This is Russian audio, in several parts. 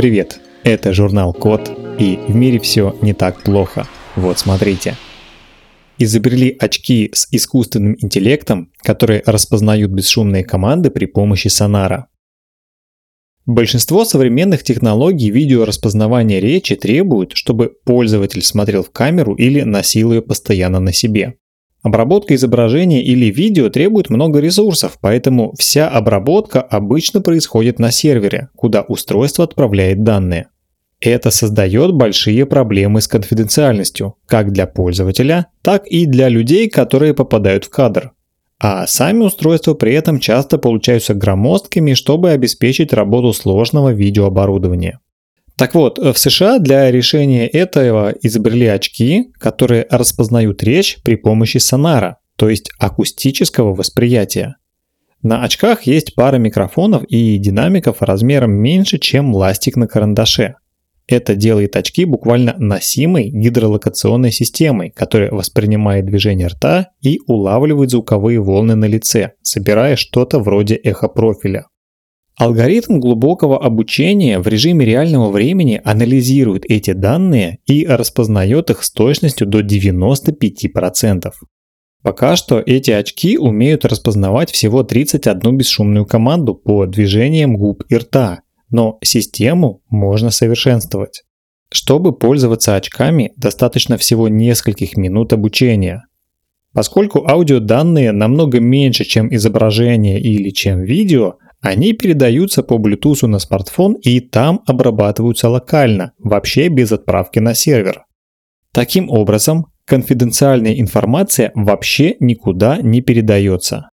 Привет, это журнал Код, и в мире все не так плохо. Вот смотрите. Изобрели очки с искусственным интеллектом, которые распознают бесшумные команды при помощи сонара. Большинство современных технологий видеораспознавания речи требуют, чтобы пользователь смотрел в камеру или носил ее постоянно на себе. Обработка изображения или видео требует много ресурсов, поэтому вся обработка обычно происходит на сервере, куда устройство отправляет данные. Это создает большие проблемы с конфиденциальностью, как для пользователя, так и для людей, которые попадают в кадр. А сами устройства при этом часто получаются громоздкими, чтобы обеспечить работу сложного видеооборудования. Так вот, в США для решения этого изобрели очки, которые распознают речь при помощи сонара, то есть акустического восприятия. На очках есть пара микрофонов и динамиков размером меньше, чем ластик на карандаше. Это делает очки буквально носимой гидролокационной системой, которая воспринимает движение рта и улавливает звуковые волны на лице, собирая что-то вроде эхопрофиля. Алгоритм глубокого обучения в режиме реального времени анализирует эти данные и распознает их с точностью до 95%. Пока что эти очки умеют распознавать всего 31 бесшумную команду по движениям губ и рта, но систему можно совершенствовать. Чтобы пользоваться очками, достаточно всего нескольких минут обучения. Поскольку аудиоданные намного меньше, чем изображение или чем видео – они передаются по Bluetooth на смартфон и там обрабатываются локально, вообще без отправки на сервер. Таким образом, конфиденциальная информация вообще никуда не передается.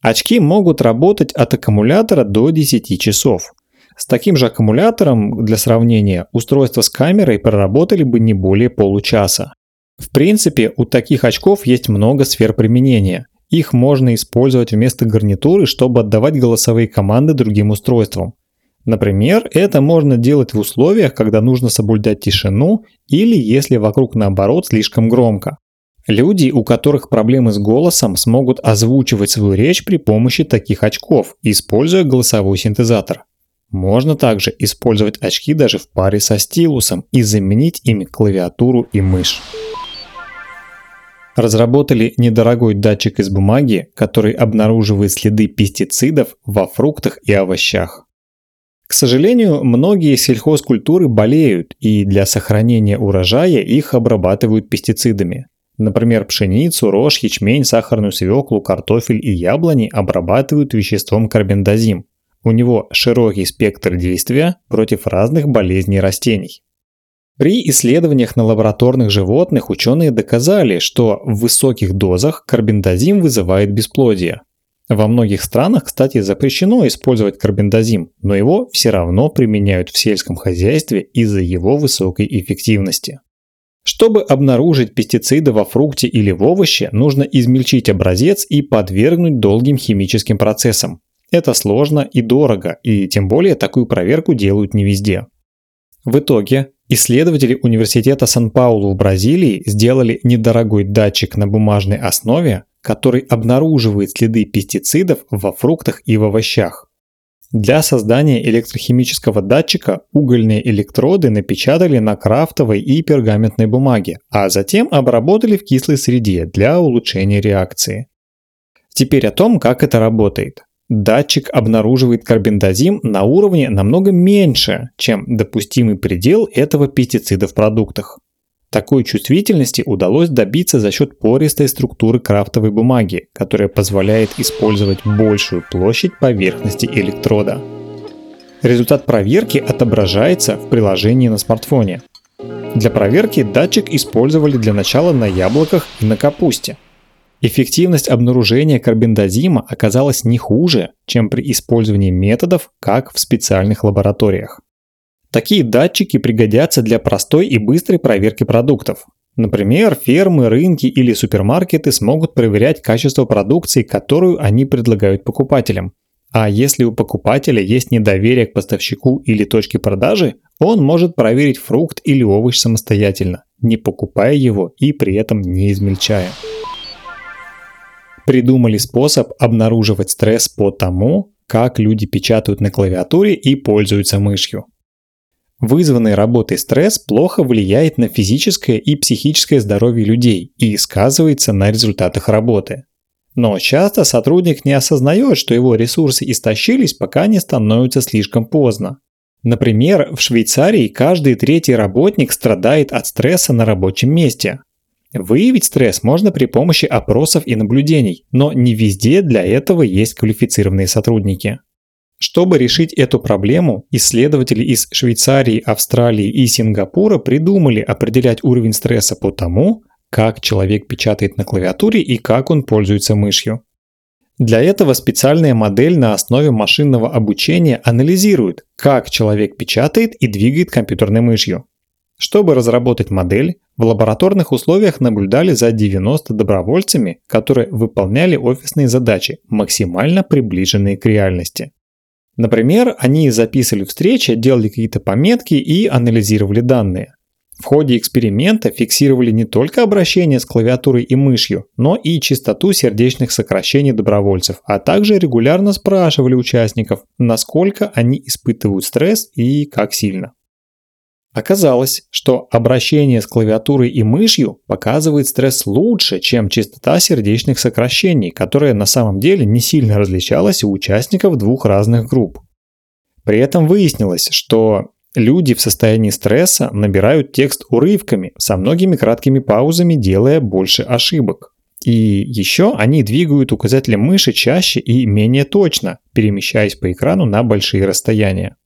Очки могут работать от аккумулятора до 10 часов. С таким же аккумулятором, для сравнения, устройство с камерой проработали бы не более получаса. В принципе, у таких очков есть много сфер применения. Их можно использовать вместо гарнитуры, чтобы отдавать голосовые команды другим устройствам. Например, это можно делать в условиях, когда нужно соблюдать тишину или если вокруг наоборот слишком громко. Люди, у которых проблемы с голосом, смогут озвучивать свою речь при помощи таких очков, используя голосовой синтезатор. Можно также использовать очки даже в паре со стилусом и заменить ими клавиатуру и мышь разработали недорогой датчик из бумаги, который обнаруживает следы пестицидов во фруктах и овощах. К сожалению, многие сельхозкультуры болеют, и для сохранения урожая их обрабатывают пестицидами. Например, пшеницу, рожь, ячмень, сахарную свеклу, картофель и яблони обрабатывают веществом карбендазим. У него широкий спектр действия против разных болезней растений. При исследованиях на лабораторных животных ученые доказали, что в высоких дозах карбендазим вызывает бесплодие. Во многих странах, кстати, запрещено использовать карбендазим, но его все равно применяют в сельском хозяйстве из-за его высокой эффективности. Чтобы обнаружить пестициды во фрукте или в овоще, нужно измельчить образец и подвергнуть долгим химическим процессам. Это сложно и дорого, и тем более такую проверку делают не везде. В итоге Исследователи Университета Сан-Паулу в Бразилии сделали недорогой датчик на бумажной основе, который обнаруживает следы пестицидов во фруктах и в овощах. Для создания электрохимического датчика угольные электроды напечатали на крафтовой и пергаментной бумаге, а затем обработали в кислой среде для улучшения реакции. Теперь о том, как это работает датчик обнаруживает карбендазим на уровне намного меньше, чем допустимый предел этого пестицида в продуктах. Такой чувствительности удалось добиться за счет пористой структуры крафтовой бумаги, которая позволяет использовать большую площадь поверхности электрода. Результат проверки отображается в приложении на смартфоне. Для проверки датчик использовали для начала на яблоках и на капусте – Эффективность обнаружения карбендазима оказалась не хуже, чем при использовании методов, как в специальных лабораториях. Такие датчики пригодятся для простой и быстрой проверки продуктов. Например, фермы, рынки или супермаркеты смогут проверять качество продукции, которую они предлагают покупателям. А если у покупателя есть недоверие к поставщику или точке продажи, он может проверить фрукт или овощ самостоятельно, не покупая его и при этом не измельчая придумали способ обнаруживать стресс по тому, как люди печатают на клавиатуре и пользуются мышью. Вызванный работой стресс плохо влияет на физическое и психическое здоровье людей и сказывается на результатах работы. Но часто сотрудник не осознает, что его ресурсы истощились, пока не становится слишком поздно. Например, в Швейцарии каждый третий работник страдает от стресса на рабочем месте. Выявить стресс можно при помощи опросов и наблюдений, но не везде для этого есть квалифицированные сотрудники. Чтобы решить эту проблему, исследователи из Швейцарии, Австралии и Сингапура придумали определять уровень стресса по тому, как человек печатает на клавиатуре и как он пользуется мышью. Для этого специальная модель на основе машинного обучения анализирует, как человек печатает и двигает компьютерной мышью. Чтобы разработать модель, в лабораторных условиях наблюдали за 90 добровольцами, которые выполняли офисные задачи, максимально приближенные к реальности. Например, они записывали встречи, делали какие-то пометки и анализировали данные. В ходе эксперимента фиксировали не только обращение с клавиатурой и мышью, но и частоту сердечных сокращений добровольцев, а также регулярно спрашивали участников, насколько они испытывают стресс и как сильно. Оказалось, что обращение с клавиатурой и мышью показывает стресс лучше, чем частота сердечных сокращений, которая на самом деле не сильно различалась у участников двух разных групп. При этом выяснилось, что Люди в состоянии стресса набирают текст урывками, со многими краткими паузами, делая больше ошибок. И еще они двигают указателем мыши чаще и менее точно, перемещаясь по экрану на большие расстояния.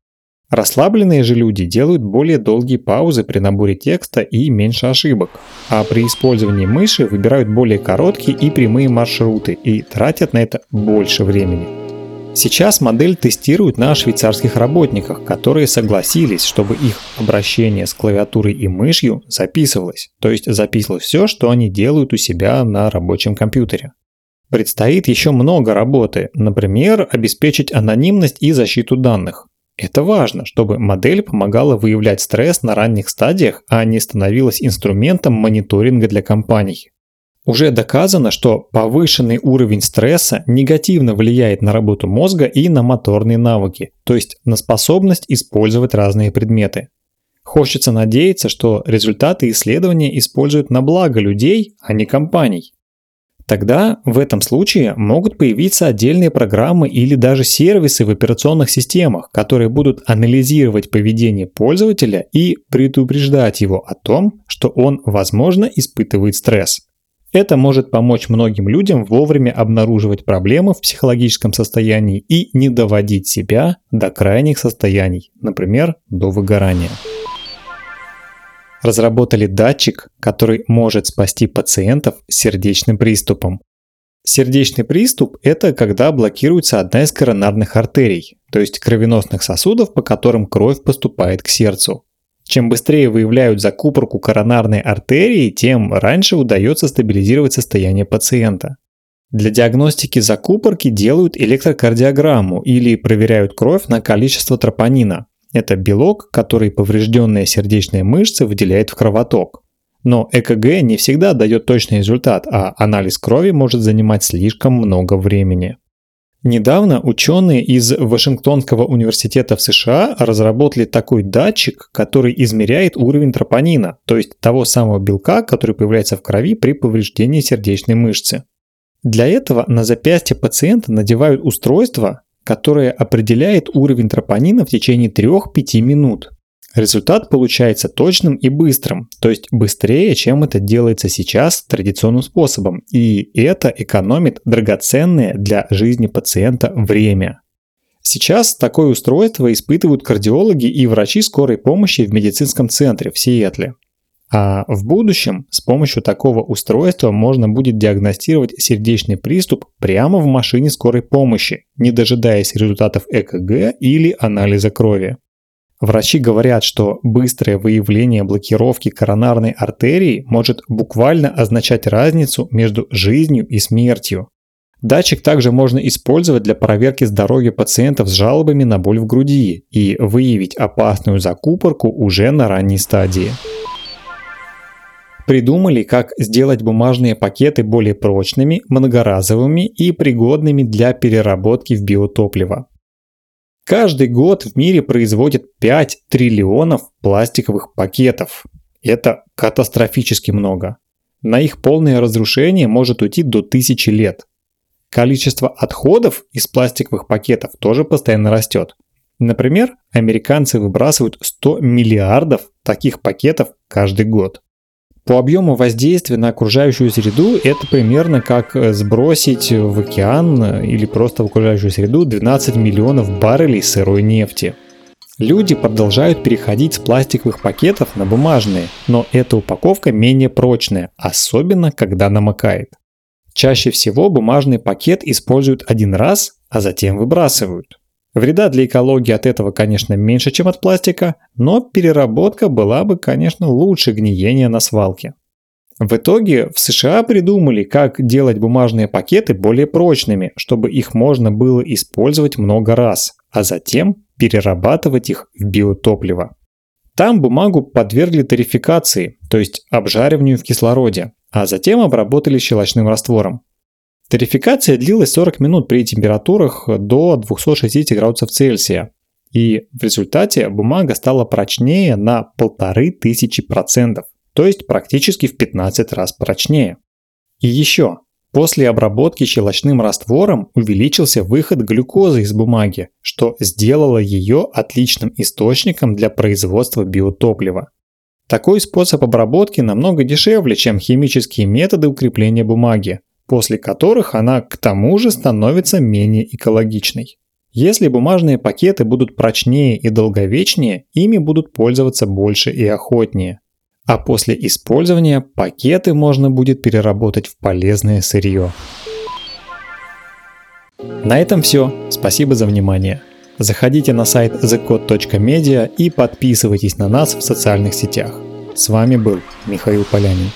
Расслабленные же люди делают более долгие паузы при наборе текста и меньше ошибок, а при использовании мыши выбирают более короткие и прямые маршруты и тратят на это больше времени. Сейчас модель тестируют на швейцарских работниках, которые согласились, чтобы их обращение с клавиатурой и мышью записывалось, то есть записывалось все, что они делают у себя на рабочем компьютере. Предстоит еще много работы, например, обеспечить анонимность и защиту данных. Это важно, чтобы модель помогала выявлять стресс на ранних стадиях, а не становилась инструментом мониторинга для компаний. Уже доказано, что повышенный уровень стресса негативно влияет на работу мозга и на моторные навыки, то есть на способность использовать разные предметы. Хочется надеяться, что результаты исследования используют на благо людей, а не компаний. Тогда в этом случае могут появиться отдельные программы или даже сервисы в операционных системах, которые будут анализировать поведение пользователя и предупреждать его о том, что он, возможно, испытывает стресс. Это может помочь многим людям вовремя обнаруживать проблемы в психологическом состоянии и не доводить себя до крайних состояний, например, до выгорания. Разработали датчик, который может спасти пациентов с сердечным приступом. Сердечный приступ – это когда блокируется одна из коронарных артерий, то есть кровеносных сосудов, по которым кровь поступает к сердцу. Чем быстрее выявляют закупорку коронарной артерии, тем раньше удается стабилизировать состояние пациента. Для диагностики закупорки делают электрокардиограмму или проверяют кровь на количество тропонина. Это белок, который поврежденная сердечная мышца выделяет в кровоток. Но ЭКГ не всегда дает точный результат, а анализ крови может занимать слишком много времени. Недавно ученые из Вашингтонского университета в США разработали такой датчик, который измеряет уровень тропонина, то есть того самого белка, который появляется в крови при повреждении сердечной мышцы. Для этого на запястье пациента надевают устройство, которое определяет уровень тропонина в течение 3-5 минут. Результат получается точным и быстрым, то есть быстрее, чем это делается сейчас традиционным способом, и это экономит драгоценное для жизни пациента время. Сейчас такое устройство испытывают кардиологи и врачи скорой помощи в медицинском центре в Сиэтле. А в будущем с помощью такого устройства можно будет диагностировать сердечный приступ прямо в машине скорой помощи, не дожидаясь результатов ЭКГ или анализа крови. Врачи говорят, что быстрое выявление блокировки коронарной артерии может буквально означать разницу между жизнью и смертью. Датчик также можно использовать для проверки здоровья пациентов с жалобами на боль в груди и выявить опасную закупорку уже на ранней стадии. Придумали, как сделать бумажные пакеты более прочными, многоразовыми и пригодными для переработки в биотопливо. Каждый год в мире производят 5 триллионов пластиковых пакетов. Это катастрофически много. На их полное разрушение может уйти до тысячи лет. Количество отходов из пластиковых пакетов тоже постоянно растет. Например, американцы выбрасывают 100 миллиардов таких пакетов каждый год. По объему воздействия на окружающую среду это примерно как э, сбросить в океан э, или просто в окружающую среду 12 миллионов баррелей сырой нефти. Люди продолжают переходить с пластиковых пакетов на бумажные, но эта упаковка менее прочная, особенно когда намокает. Чаще всего бумажный пакет используют один раз, а затем выбрасывают. Вреда для экологии от этого, конечно, меньше, чем от пластика, но переработка была бы, конечно, лучше гниения на свалке. В итоге в США придумали, как делать бумажные пакеты более прочными, чтобы их можно было использовать много раз, а затем перерабатывать их в биотопливо. Там бумагу подвергли тарификации, то есть обжариванию в кислороде, а затем обработали щелочным раствором. Тарификация длилась 40 минут при температурах до 260 градусов Цельсия, и в результате бумага стала прочнее на 1500%, то есть практически в 15 раз прочнее. И еще, после обработки щелочным раствором увеличился выход глюкозы из бумаги, что сделало ее отличным источником для производства биотоплива. Такой способ обработки намного дешевле, чем химические методы укрепления бумаги, после которых она к тому же становится менее экологичной. Если бумажные пакеты будут прочнее и долговечнее, ими будут пользоваться больше и охотнее. А после использования пакеты можно будет переработать в полезное сырье. На этом все. Спасибо за внимание. Заходите на сайт thecode.media и подписывайтесь на нас в социальных сетях. С вами был Михаил Полянин.